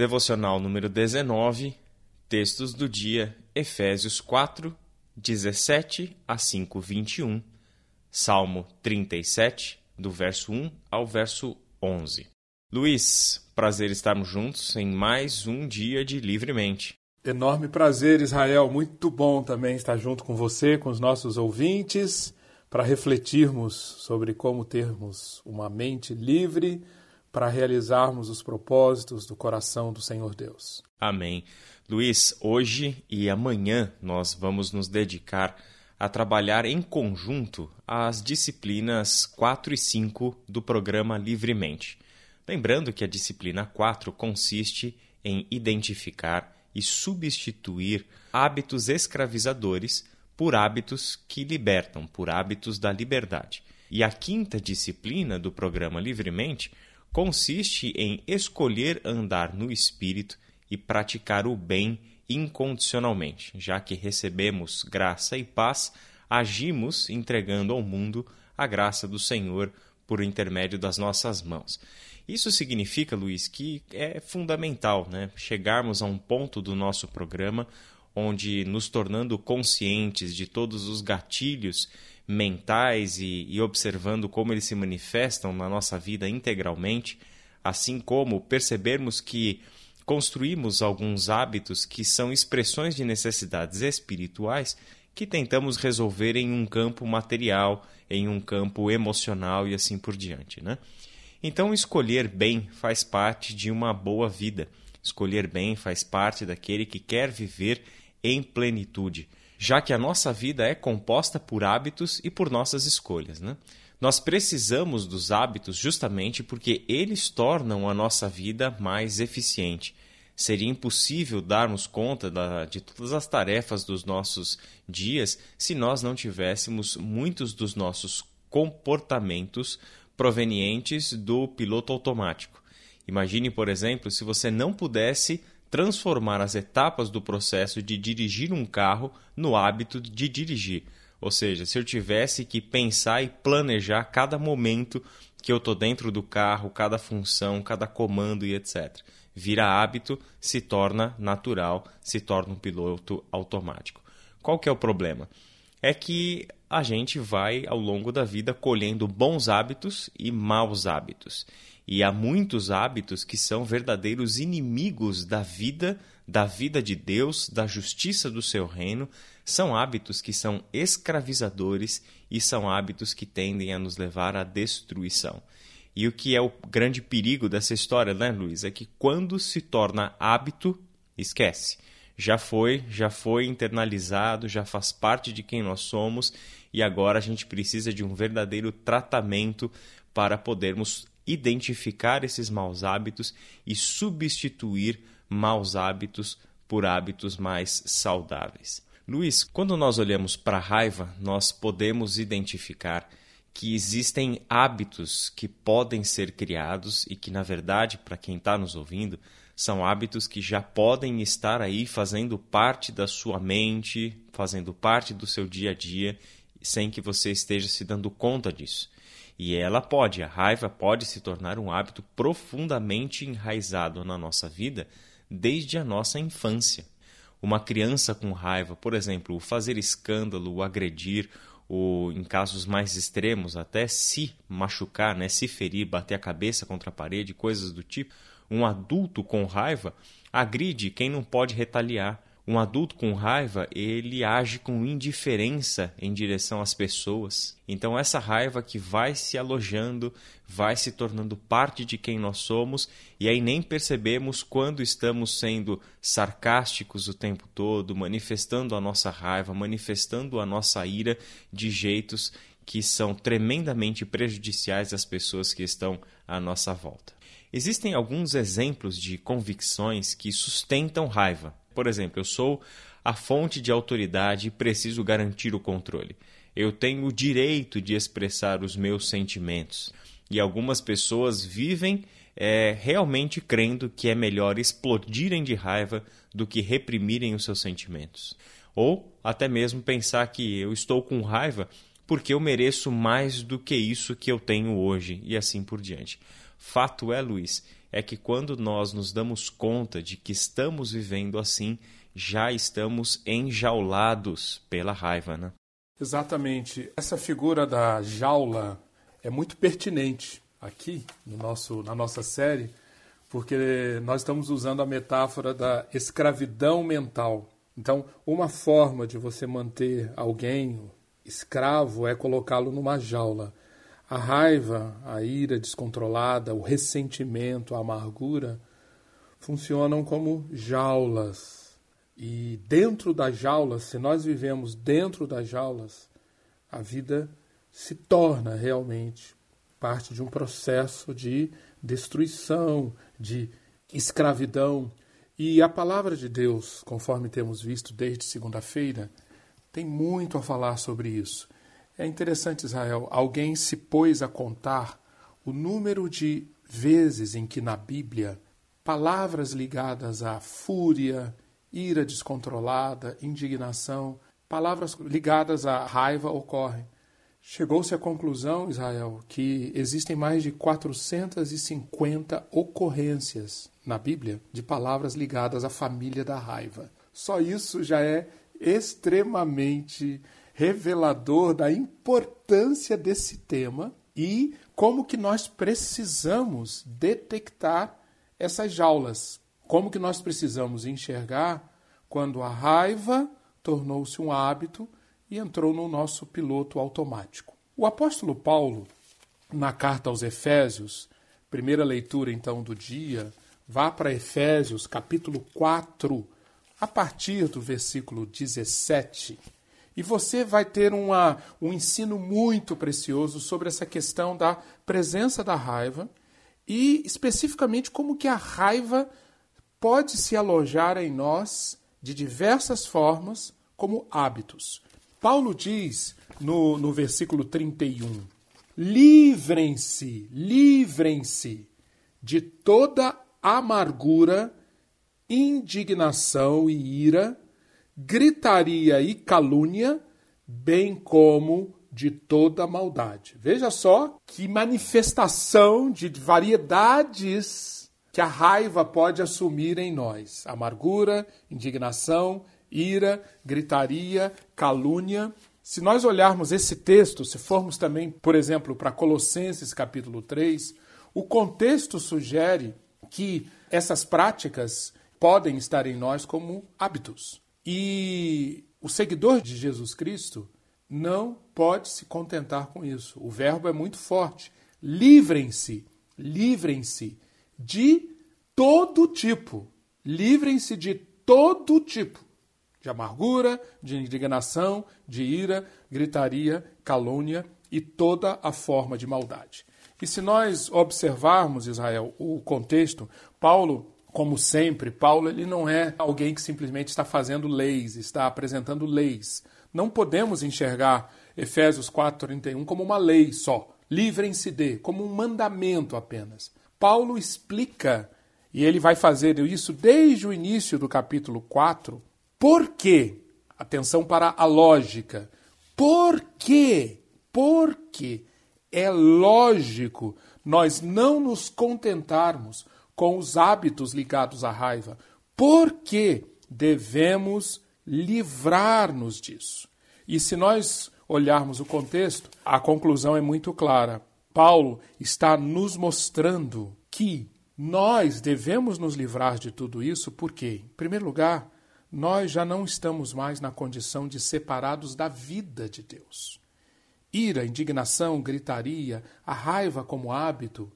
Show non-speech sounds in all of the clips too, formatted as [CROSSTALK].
Devocional número 19, textos do dia, Efésios 4, 17 a 5, 21, Salmo 37, do verso 1 ao verso 11. Luiz, prazer estarmos juntos em mais um dia de Livremente. Enorme prazer, Israel. Muito bom também estar junto com você, com os nossos ouvintes, para refletirmos sobre como termos uma mente livre para realizarmos os propósitos do coração do Senhor Deus. Amém. Luiz, hoje e amanhã nós vamos nos dedicar a trabalhar em conjunto as disciplinas 4 e 5 do programa Livremente. Lembrando que a disciplina 4 consiste em identificar e substituir hábitos escravizadores por hábitos que libertam, por hábitos da liberdade. E a quinta disciplina do programa Livremente consiste em escolher andar no espírito e praticar o bem incondicionalmente, já que recebemos graça e paz, agimos entregando ao mundo a graça do Senhor por intermédio das nossas mãos. Isso significa, Luiz, que é fundamental né, chegarmos a um ponto do nosso programa onde, nos tornando conscientes de todos os gatilhos mentais e, e observando como eles se manifestam na nossa vida integralmente, assim como percebermos que construímos alguns hábitos que são expressões de necessidades espirituais que tentamos resolver em um campo material, em um campo emocional e assim por diante, né? Então, escolher bem faz parte de uma boa vida. Escolher bem faz parte daquele que quer viver em plenitude, já que a nossa vida é composta por hábitos e por nossas escolhas. Né? Nós precisamos dos hábitos justamente porque eles tornam a nossa vida mais eficiente. Seria impossível darmos conta da, de todas as tarefas dos nossos dias se nós não tivéssemos muitos dos nossos comportamentos provenientes do piloto automático. Imagine, por exemplo, se você não pudesse transformar as etapas do processo de dirigir um carro no hábito de dirigir. Ou seja, se eu tivesse que pensar e planejar cada momento que eu estou dentro do carro, cada função, cada comando e etc. Vira hábito, se torna natural, se torna um piloto automático. Qual que é o problema? É que a gente vai ao longo da vida colhendo bons hábitos e maus hábitos. E há muitos hábitos que são verdadeiros inimigos da vida, da vida de Deus, da justiça do seu reino. São hábitos que são escravizadores e são hábitos que tendem a nos levar à destruição. E o que é o grande perigo dessa história, né, Luiz? É que quando se torna hábito, esquece já foi, já foi internalizado, já faz parte de quem nós somos e agora a gente precisa de um verdadeiro tratamento para podermos identificar esses maus hábitos e substituir maus hábitos por hábitos mais saudáveis. Luiz, quando nós olhamos para a raiva, nós podemos identificar que existem hábitos que podem ser criados e que, na verdade, para quem está nos ouvindo, são hábitos que já podem estar aí fazendo parte da sua mente, fazendo parte do seu dia a dia, sem que você esteja se dando conta disso. E ela pode, a raiva pode se tornar um hábito profundamente enraizado na nossa vida desde a nossa infância. Uma criança com raiva, por exemplo, o fazer escândalo, o agredir, ou em casos mais extremos, até se machucar, né, se ferir, bater a cabeça contra a parede, coisas do tipo, um adulto com raiva agride quem não pode retaliar. Um adulto com raiva, ele age com indiferença em direção às pessoas. Então essa raiva que vai se alojando, vai se tornando parte de quem nós somos, e aí nem percebemos quando estamos sendo sarcásticos o tempo todo, manifestando a nossa raiva, manifestando a nossa ira de jeitos que são tremendamente prejudiciais às pessoas que estão à nossa volta. Existem alguns exemplos de convicções que sustentam raiva. Por exemplo, eu sou a fonte de autoridade e preciso garantir o controle. Eu tenho o direito de expressar os meus sentimentos. E algumas pessoas vivem é, realmente crendo que é melhor explodirem de raiva do que reprimirem os seus sentimentos. Ou até mesmo pensar que eu estou com raiva porque eu mereço mais do que isso que eu tenho hoje, e assim por diante. Fato é, Luiz, é que quando nós nos damos conta de que estamos vivendo assim, já estamos enjaulados pela raiva, né? Exatamente. Essa figura da jaula é muito pertinente aqui no nosso, na nossa série, porque nós estamos usando a metáfora da escravidão mental. Então, uma forma de você manter alguém escravo é colocá-lo numa jaula. A raiva, a ira descontrolada, o ressentimento, a amargura funcionam como jaulas. E dentro das jaulas, se nós vivemos dentro das jaulas, a vida se torna realmente parte de um processo de destruição, de escravidão. E a palavra de Deus, conforme temos visto desde segunda-feira, tem muito a falar sobre isso. É interessante, Israel, alguém se pôs a contar o número de vezes em que na Bíblia palavras ligadas à fúria, ira descontrolada, indignação, palavras ligadas à raiva ocorrem. Chegou-se à conclusão, Israel, que existem mais de 450 ocorrências na Bíblia de palavras ligadas à família da raiva. Só isso já é extremamente revelador da importância desse tema e como que nós precisamos detectar essas jaulas, como que nós precisamos enxergar quando a raiva tornou-se um hábito e entrou no nosso piloto automático. O apóstolo Paulo, na carta aos Efésios, primeira leitura então do dia, vá para Efésios capítulo 4, a partir do versículo 17 e você vai ter uma, um ensino muito precioso sobre essa questão da presença da raiva e especificamente como que a raiva pode se alojar em nós de diversas formas como hábitos. Paulo diz no, no versículo 31: livrem-se, livrem-se de toda amargura, indignação e ira gritaria e calúnia, bem como de toda maldade. Veja só que manifestação de variedades que a raiva pode assumir em nós: amargura, indignação, ira, gritaria, calúnia. Se nós olharmos esse texto, se formos também, por exemplo, para Colossenses capítulo 3, o contexto sugere que essas práticas podem estar em nós como hábitos. E o seguidor de Jesus Cristo não pode se contentar com isso. O verbo é muito forte. Livrem-se, livrem-se de todo tipo. Livrem-se de todo tipo de amargura, de indignação, de ira, gritaria, calúnia e toda a forma de maldade. E se nós observarmos, Israel, o contexto, Paulo como sempre, Paulo ele não é alguém que simplesmente está fazendo leis, está apresentando leis. Não podemos enxergar Efésios 4:31 como uma lei só, livrem-se de, como um mandamento apenas. Paulo explica, e ele vai fazer isso desde o início do capítulo 4, por quê? Atenção para a lógica. Por quê? Porque é lógico nós não nos contentarmos com os hábitos ligados à raiva. Por que devemos livrar-nos disso? E se nós olharmos o contexto, a conclusão é muito clara. Paulo está nos mostrando que nós devemos nos livrar de tudo isso porque, em primeiro lugar, nós já não estamos mais na condição de separados da vida de Deus. Ira, indignação, gritaria, a raiva como hábito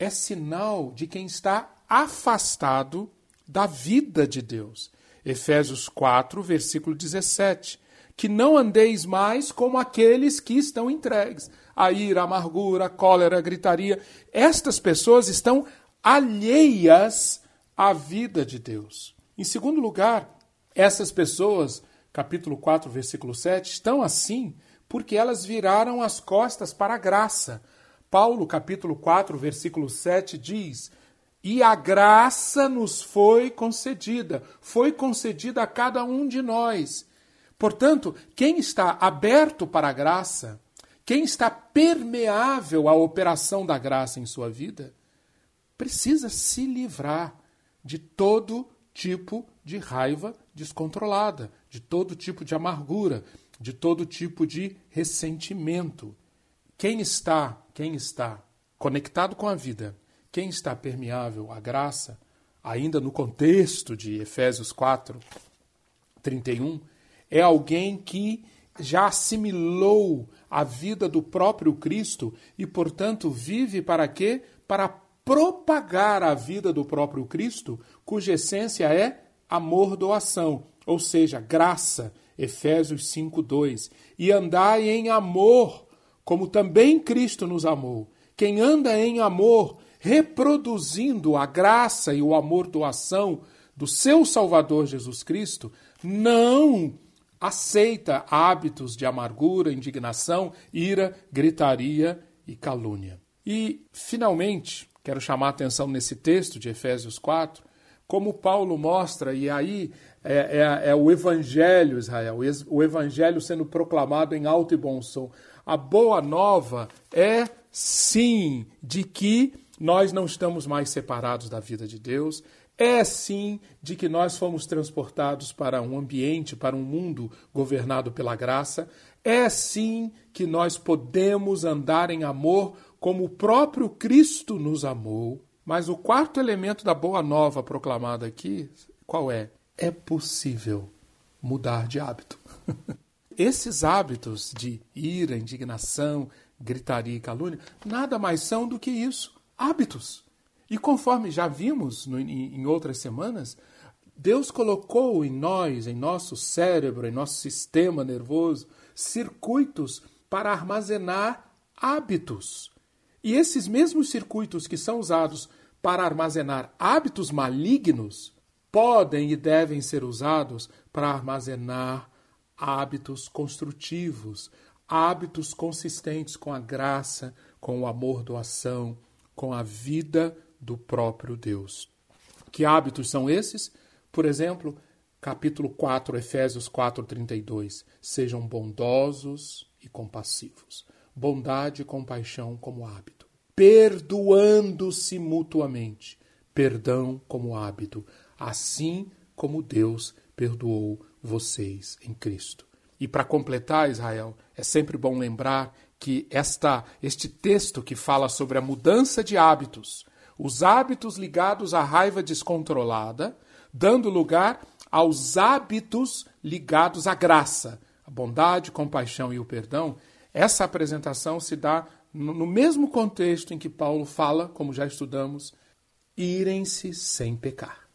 é sinal de quem está afastado da vida de Deus. Efésios 4, versículo 17. Que não andeis mais como aqueles que estão entregues. A ira, a amargura, a cólera, a gritaria. Estas pessoas estão alheias à vida de Deus. Em segundo lugar, essas pessoas, capítulo 4, versículo 7, estão assim porque elas viraram as costas para a graça. Paulo, capítulo 4, versículo 7 diz: E a graça nos foi concedida, foi concedida a cada um de nós. Portanto, quem está aberto para a graça, quem está permeável à operação da graça em sua vida, precisa se livrar de todo tipo de raiva descontrolada, de todo tipo de amargura, de todo tipo de ressentimento. Quem está, quem está conectado com a vida, quem está permeável à graça, ainda no contexto de Efésios 4, 31, é alguém que já assimilou a vida do próprio Cristo e, portanto, vive para quê? Para propagar a vida do próprio Cristo, cuja essência é amor doação, ou seja, graça, Efésios 5:2. E andai em amor, como também Cristo nos amou. Quem anda em amor, reproduzindo a graça e o amor doação do seu Salvador Jesus Cristo, não aceita hábitos de amargura, indignação, ira, gritaria e calúnia. E, finalmente, quero chamar a atenção nesse texto de Efésios 4, como Paulo mostra, e aí é, é, é, o Evangelho, Israel, o Evangelho sendo proclamado em alto e bom som. A boa nova é, sim, de que nós não estamos mais separados da vida de Deus, é sim de que nós fomos transportados para um ambiente, para um mundo governado pela graça, é sim que nós podemos andar em amor como o próprio Cristo nos amou. Mas o quarto elemento da boa nova proclamada aqui, qual é? É possível mudar de hábito. [LAUGHS] Esses hábitos de ira, indignação, gritaria e calúnia, nada mais são do que isso, hábitos. E conforme já vimos no, em, em outras semanas, Deus colocou em nós, em nosso cérebro, em nosso sistema nervoso, circuitos para armazenar hábitos. E esses mesmos circuitos que são usados para armazenar hábitos malignos podem e devem ser usados para armazenar hábitos construtivos, hábitos consistentes com a graça, com o amor doação, com a vida do próprio Deus. Que hábitos são esses? Por exemplo, capítulo 4, Efésios 4:32, sejam bondosos e compassivos. Bondade e compaixão como hábito. Perdoando-se mutuamente. Perdão como hábito, assim como Deus perdoou vocês em Cristo. E para completar, Israel, é sempre bom lembrar que esta, este texto que fala sobre a mudança de hábitos, os hábitos ligados à raiva descontrolada, dando lugar aos hábitos ligados à graça, a bondade, compaixão e o perdão, essa apresentação se dá no mesmo contexto em que Paulo fala, como já estudamos, irem-se sem pecar.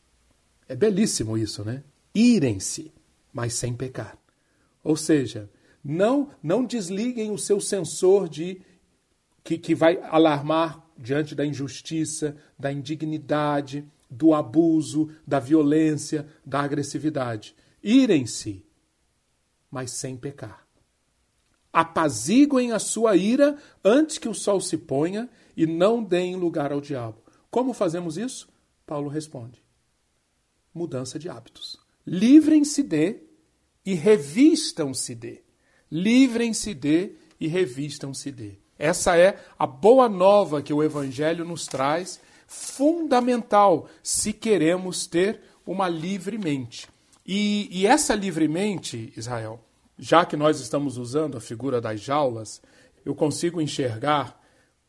É belíssimo isso, né? Irem-se, mas sem pecar. Ou seja, não não desliguem o seu sensor de que, que vai alarmar diante da injustiça, da indignidade, do abuso, da violência, da agressividade. Irem-se, mas sem pecar. Apaziguem a sua ira antes que o sol se ponha e não deem lugar ao diabo. Como fazemos isso? Paulo responde: mudança de hábitos. Livrem-se de e revistam-se de. Livrem-se de e revistam-se de. Essa é a boa nova que o Evangelho nos traz, fundamental se queremos ter uma livre mente. E, e essa livre mente, Israel, já que nós estamos usando a figura das jaulas, eu consigo enxergar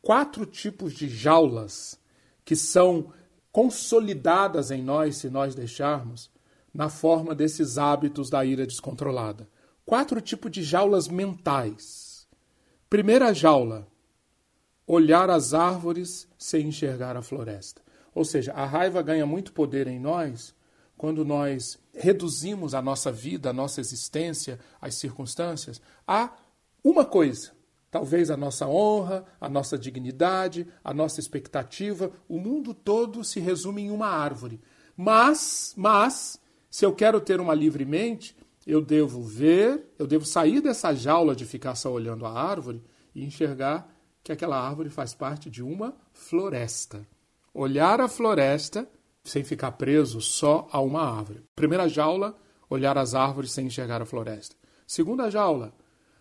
quatro tipos de jaulas que são consolidadas em nós, se nós deixarmos, na forma desses hábitos da ira descontrolada. Quatro tipos de jaulas mentais Primeira jaula: olhar as árvores sem enxergar a floresta. Ou seja, a raiva ganha muito poder em nós quando nós reduzimos a nossa vida, a nossa existência, as circunstâncias a uma coisa. Talvez a nossa honra, a nossa dignidade, a nossa expectativa, o mundo todo se resume em uma árvore. Mas, mas, se eu quero ter uma livre mente, eu devo ver, eu devo sair dessa jaula de ficar só olhando a árvore e enxergar que aquela árvore faz parte de uma floresta. Olhar a floresta sem ficar preso só a uma árvore. Primeira jaula, olhar as árvores sem enxergar a floresta. Segunda jaula,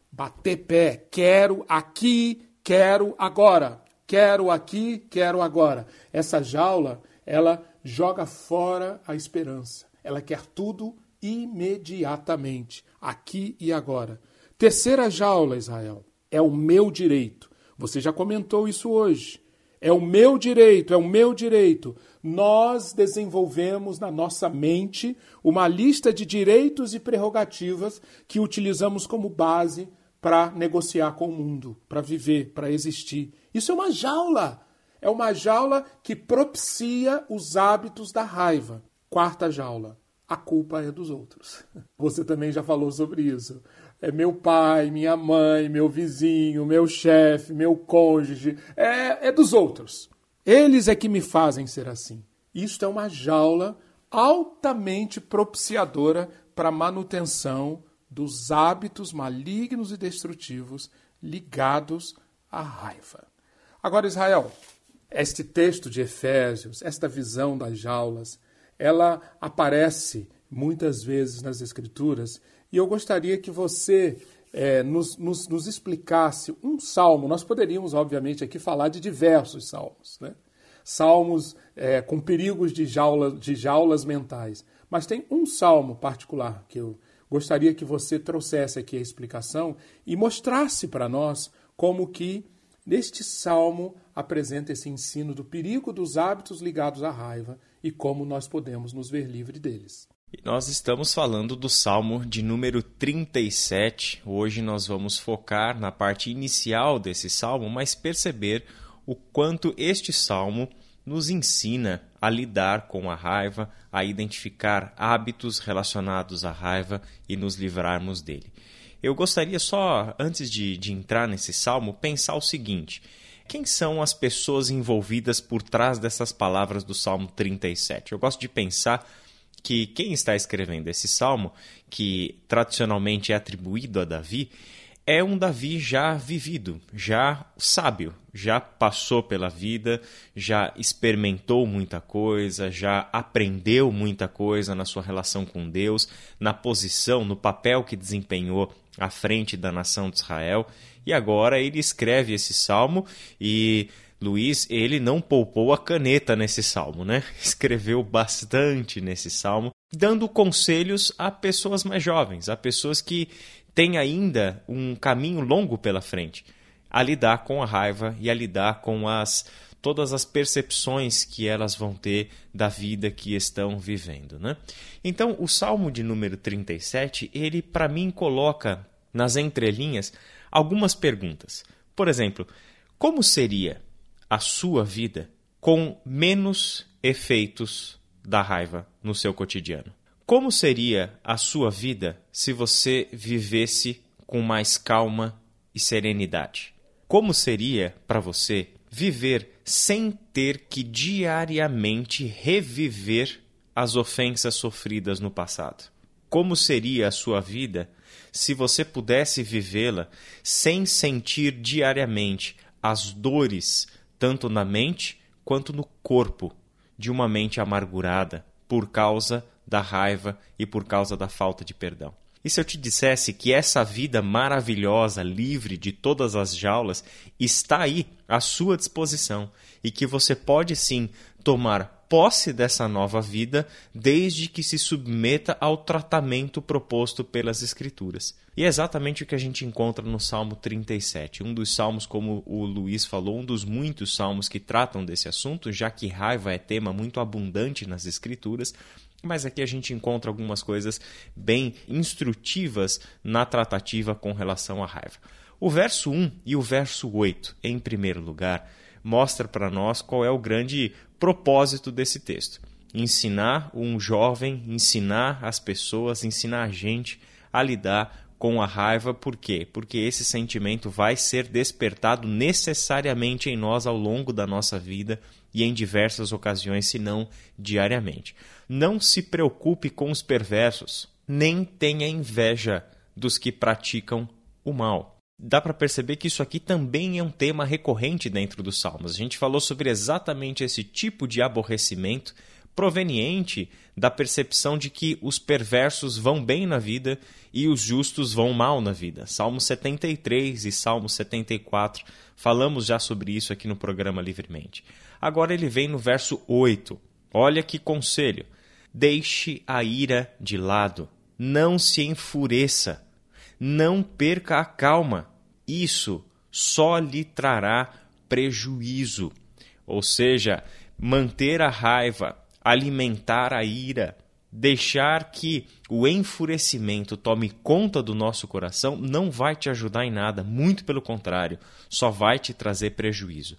bater pé, quero aqui, quero agora. Quero aqui, quero agora. Essa jaula, ela joga fora a esperança. Ela quer tudo imediatamente, aqui e agora. Terceira jaula, Israel, é o meu direito. Você já comentou isso hoje. É o meu direito, é o meu direito. Nós desenvolvemos na nossa mente uma lista de direitos e prerrogativas que utilizamos como base para negociar com o mundo, para viver, para existir. Isso é uma jaula. É uma jaula que propicia os hábitos da raiva. Quarta jaula. A culpa é dos outros. [LAUGHS] Você também já falou sobre isso. É meu pai, minha mãe, meu vizinho, meu chefe, meu cônjuge. É, é dos outros. Eles é que me fazem ser assim. Isto é uma jaula altamente propiciadora para a manutenção dos hábitos malignos e destrutivos ligados à raiva. Agora, Israel, este texto de Efésios, esta visão das jaulas, ela aparece muitas vezes nas Escrituras e eu gostaria que você é, nos, nos, nos, explicasse um salmo. Nós poderíamos, obviamente, aqui falar de diversos salmos, né? salmos é, com perigos de, jaula, de jaulas mentais. Mas tem um salmo particular que eu gostaria que você trouxesse aqui a explicação e mostrasse para nós como que neste salmo apresenta esse ensino do perigo dos hábitos ligados à raiva e como nós podemos nos ver livre deles. Nós estamos falando do Salmo de número 37. Hoje nós vamos focar na parte inicial desse salmo, mas perceber o quanto este salmo nos ensina a lidar com a raiva, a identificar hábitos relacionados à raiva e nos livrarmos dele. Eu gostaria só, antes de, de entrar nesse salmo, pensar o seguinte: quem são as pessoas envolvidas por trás dessas palavras do Salmo 37? Eu gosto de pensar que quem está escrevendo esse salmo, que tradicionalmente é atribuído a Davi, é um Davi já vivido, já sábio, já passou pela vida, já experimentou muita coisa, já aprendeu muita coisa na sua relação com Deus, na posição, no papel que desempenhou à frente da nação de Israel. E agora ele escreve esse salmo e Luiz, ele não poupou a caneta nesse salmo, né? [LAUGHS] Escreveu bastante nesse salmo, dando conselhos a pessoas mais jovens, a pessoas que têm ainda um caminho longo pela frente, a lidar com a raiva e a lidar com as todas as percepções que elas vão ter da vida que estão vivendo, né? Então, o Salmo de número 37, ele para mim coloca nas entrelinhas algumas perguntas. Por exemplo, como seria a sua vida com menos efeitos da raiva no seu cotidiano? Como seria a sua vida se você vivesse com mais calma e serenidade? Como seria para você viver sem ter que diariamente reviver as ofensas sofridas no passado? Como seria a sua vida se você pudesse vivê-la sem sentir diariamente as dores, tanto na mente quanto no corpo, de uma mente amargurada por causa da raiva e por causa da falta de perdão? E se eu te dissesse que essa vida maravilhosa, livre de todas as jaulas, está aí à sua disposição e que você pode sim tomar posse dessa nova vida desde que se submeta ao tratamento proposto pelas Escrituras. E é exatamente o que a gente encontra no Salmo 37, um dos salmos, como o Luiz falou, um dos muitos salmos que tratam desse assunto, já que raiva é tema muito abundante nas Escrituras. Mas aqui a gente encontra algumas coisas bem instrutivas na tratativa com relação à raiva. O verso 1 e o verso 8, em primeiro lugar, mostra para nós qual é o grande propósito desse texto. Ensinar um jovem, ensinar as pessoas, ensinar a gente a lidar com a raiva, por quê? Porque esse sentimento vai ser despertado necessariamente em nós ao longo da nossa vida e em diversas ocasiões, se não diariamente. Não se preocupe com os perversos, nem tenha inveja dos que praticam o mal dá para perceber que isso aqui também é um tema recorrente dentro dos Salmos. A gente falou sobre exatamente esse tipo de aborrecimento proveniente da percepção de que os perversos vão bem na vida e os justos vão mal na vida. Salmo 73 e Salmo 74, falamos já sobre isso aqui no programa Livremente. Agora ele vem no verso 8. Olha que conselho. Deixe a ira de lado, não se enfureça, não perca a calma. Isso só lhe trará prejuízo. Ou seja, manter a raiva, alimentar a ira, deixar que o enfurecimento tome conta do nosso coração não vai te ajudar em nada, muito pelo contrário, só vai te trazer prejuízo.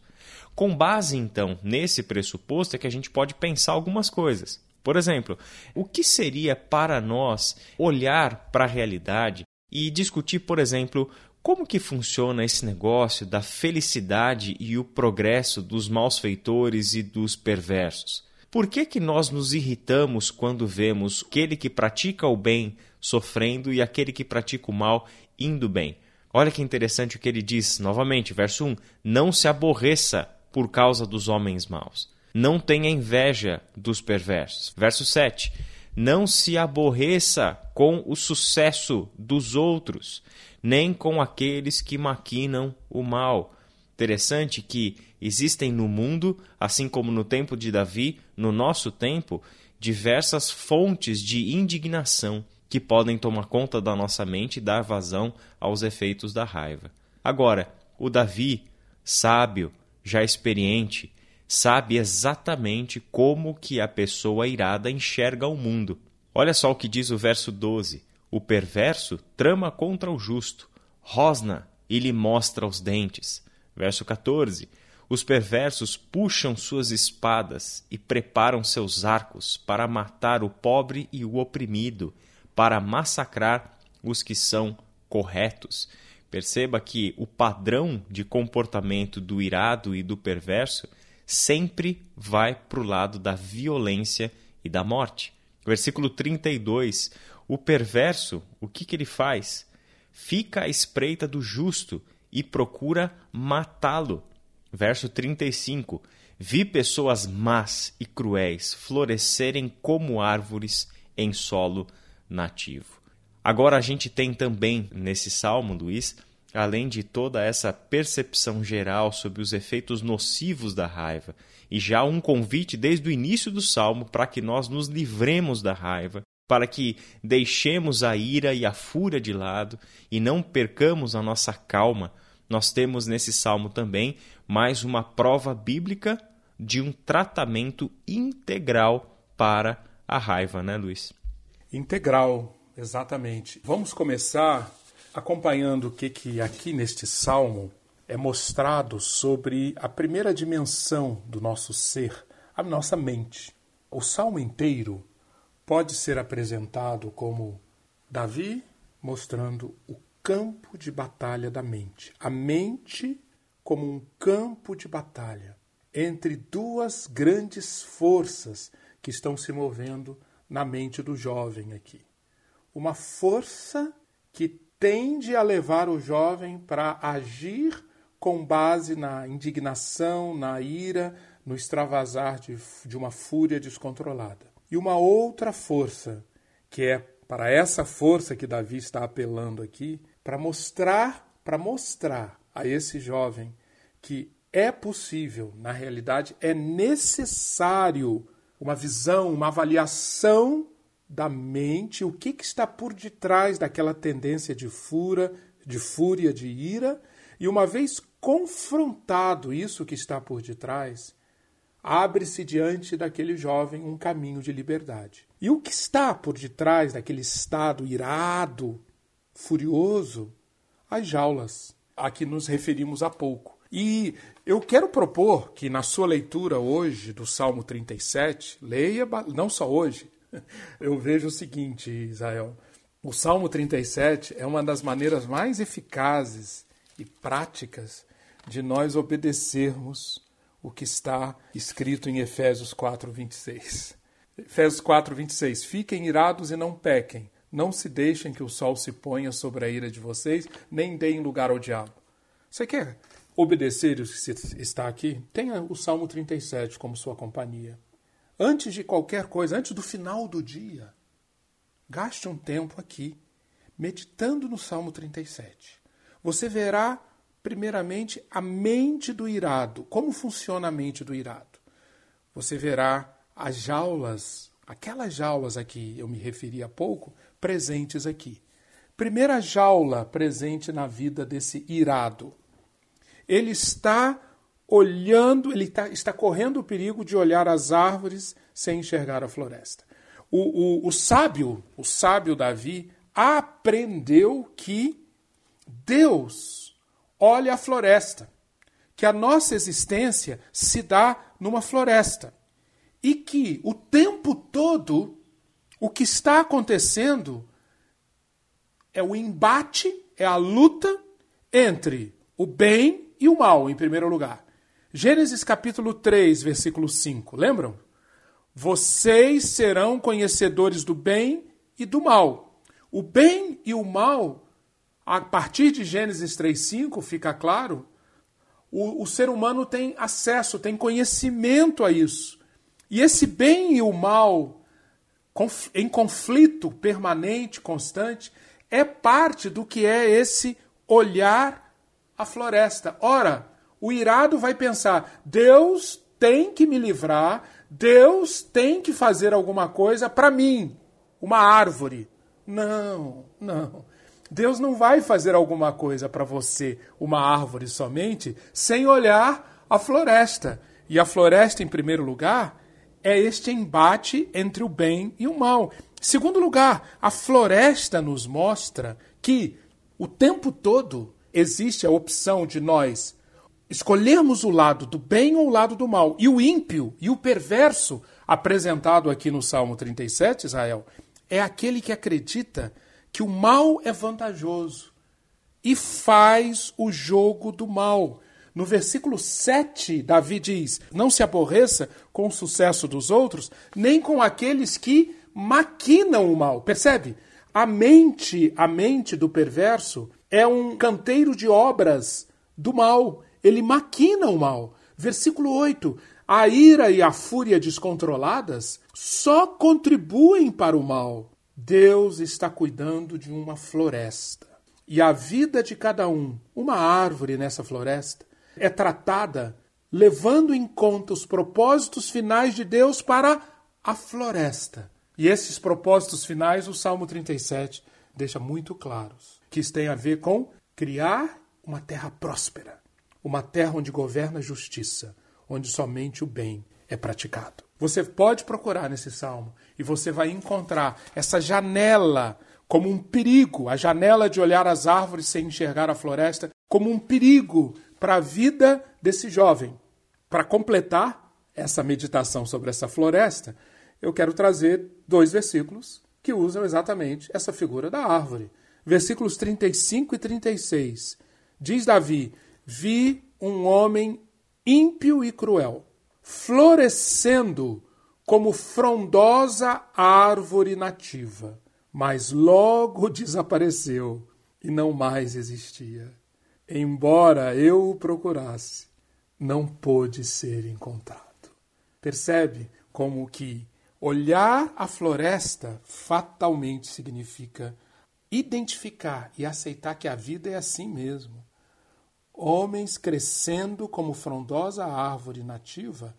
Com base então nesse pressuposto é que a gente pode pensar algumas coisas. Por exemplo, o que seria para nós olhar para a realidade e discutir, por exemplo, como que funciona esse negócio da felicidade e o progresso dos malfeitores e dos perversos? Por que, que nós nos irritamos quando vemos aquele que pratica o bem sofrendo e aquele que pratica o mal indo bem? Olha que interessante o que ele diz, novamente, verso 1: Não se aborreça por causa dos homens maus. Não tenha inveja dos perversos. Verso 7: Não se aborreça com o sucesso dos outros nem com aqueles que maquinam o mal. Interessante que existem no mundo, assim como no tempo de Davi, no nosso tempo, diversas fontes de indignação que podem tomar conta da nossa mente e dar vazão aos efeitos da raiva. Agora, o Davi, sábio, já experiente, sabe exatamente como que a pessoa irada enxerga o mundo. Olha só o que diz o verso 12. O perverso trama contra o justo, rosna e lhe mostra os dentes. Verso 14. Os perversos puxam suas espadas e preparam seus arcos para matar o pobre e o oprimido, para massacrar os que são corretos. Perceba que o padrão de comportamento do irado e do perverso sempre vai para o lado da violência e da morte. Versículo 32: o perverso, o que, que ele faz? Fica à espreita do justo e procura matá-lo. Verso 35. Vi pessoas más e cruéis florescerem como árvores em solo nativo. Agora a gente tem também nesse salmo, Luiz, além de toda essa percepção geral sobre os efeitos nocivos da raiva, e já um convite desde o início do salmo para que nós nos livremos da raiva, para que deixemos a ira e a fúria de lado e não percamos a nossa calma, nós temos nesse salmo também mais uma prova bíblica de um tratamento integral para a raiva, né, Luiz? Integral, exatamente. Vamos começar acompanhando o que, que aqui neste salmo é mostrado sobre a primeira dimensão do nosso ser, a nossa mente. O salmo inteiro pode ser apresentado como Davi mostrando o campo de batalha da mente. A mente como um campo de batalha entre duas grandes forças que estão se movendo na mente do jovem aqui. Uma força que tende a levar o jovem para agir com base na indignação, na ira, no extravasar de, de uma fúria descontrolada. E uma outra força, que é para essa força que Davi está apelando aqui, para mostrar, para mostrar a esse jovem que é possível, na realidade é necessário uma visão, uma avaliação da mente, o que, que está por detrás daquela tendência de fúria, de fúria, de ira, e uma vez confrontado isso que está por detrás, abre-se diante daquele jovem um caminho de liberdade. E o que está por detrás daquele estado irado, furioso? As jaulas, a que nos referimos há pouco. E eu quero propor que na sua leitura hoje do Salmo 37, leia, não só hoje, [LAUGHS] eu vejo o seguinte, Israel. O Salmo 37 é uma das maneiras mais eficazes e práticas de nós obedecermos o que está escrito em Efésios 4, 26. Efésios 4, 26. Fiquem irados e não pequem. Não se deixem que o sol se ponha sobre a ira de vocês, nem deem lugar ao diabo. Você quer obedecer o que está aqui? Tenha o Salmo 37 como sua companhia. Antes de qualquer coisa, antes do final do dia, gaste um tempo aqui, meditando no Salmo 37. Você verá, primeiramente, a mente do irado. Como funciona a mente do irado? Você verá as jaulas, aquelas jaulas aqui eu me referi há pouco, presentes aqui. Primeira jaula presente na vida desse irado. Ele está olhando, ele tá, está correndo o perigo de olhar as árvores sem enxergar a floresta. O, o, o sábio, o sábio Davi, aprendeu que Deus olha a floresta, que a nossa existência se dá numa floresta e que o tempo todo o que está acontecendo é o embate, é a luta entre o bem e o mal, em primeiro lugar. Gênesis capítulo 3, versículo 5. Lembram? Vocês serão conhecedores do bem e do mal. O bem e o mal, a partir de Gênesis 3,5, fica claro, o, o ser humano tem acesso, tem conhecimento a isso. E esse bem e o mal, em conflito permanente, constante, é parte do que é esse olhar a floresta. Ora, o irado vai pensar: Deus tem que me livrar, Deus tem que fazer alguma coisa para mim, uma árvore. Não, não. Deus não vai fazer alguma coisa para você, uma árvore somente, sem olhar a floresta. E a floresta, em primeiro lugar, é este embate entre o bem e o mal. Segundo lugar, a floresta nos mostra que o tempo todo existe a opção de nós escolhermos o lado do bem ou o lado do mal. E o ímpio e o perverso, apresentado aqui no Salmo 37, Israel, é aquele que acredita que o mal é vantajoso e faz o jogo do mal. No versículo 7, Davi diz: Não se aborreça com o sucesso dos outros, nem com aqueles que maquinam o mal. Percebe? A mente, a mente do perverso é um canteiro de obras do mal ele maquina o mal. Versículo 8: A ira e a fúria descontroladas só contribuem para o mal. Deus está cuidando de uma floresta. E a vida de cada um, uma árvore nessa floresta, é tratada levando em conta os propósitos finais de Deus para a floresta. E esses propósitos finais, o Salmo 37 deixa muito claros, que isso tem a ver com criar uma terra próspera, uma terra onde governa a justiça, onde somente o bem é praticado. Você pode procurar nesse salmo e você vai encontrar essa janela como um perigo, a janela de olhar as árvores sem enxergar a floresta, como um perigo para a vida desse jovem. Para completar essa meditação sobre essa floresta, eu quero trazer dois versículos que usam exatamente essa figura da árvore. Versículos 35 e 36. Diz Davi: vi um homem ímpio e cruel, florescendo como frondosa árvore nativa, mas logo [LAUGHS] desapareceu e não mais existia. Embora eu o procurasse, não pôde ser encontrado. Percebe como que olhar a floresta fatalmente significa identificar e aceitar que a vida é assim mesmo homens crescendo como frondosa árvore nativa,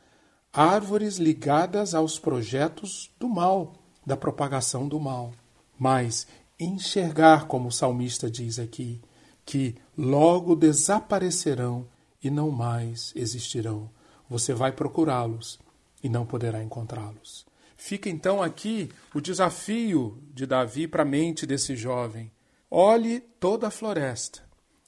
árvores ligadas aos projetos do mal, da propagação do mal. Mas enxergar, como o salmista diz aqui, que logo desaparecerão e não mais existirão. Você vai procurá-los e não poderá encontrá-los. Fica então aqui o desafio de Davi para a mente desse jovem. Olhe toda a floresta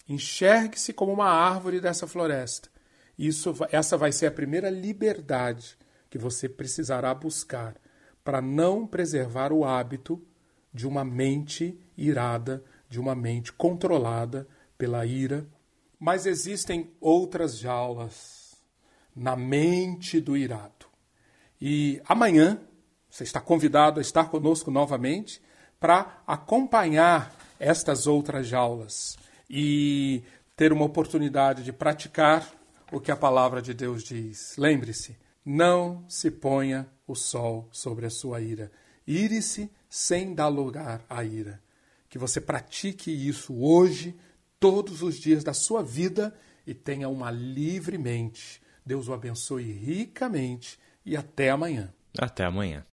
Enxergue-se como uma árvore dessa floresta. Isso, essa vai ser a primeira liberdade que você precisará buscar para não preservar o hábito de uma mente irada, de uma mente controlada pela ira. Mas existem outras jaulas na mente do irado. E amanhã você está convidado a estar conosco novamente para acompanhar estas outras jaulas e ter uma oportunidade de praticar o que a palavra de Deus diz. Lembre-se, não se ponha o sol sobre a sua ira. Ire-se sem dar lugar à ira. Que você pratique isso hoje, todos os dias da sua vida e tenha uma livre mente. Deus o abençoe ricamente e até amanhã. Até amanhã.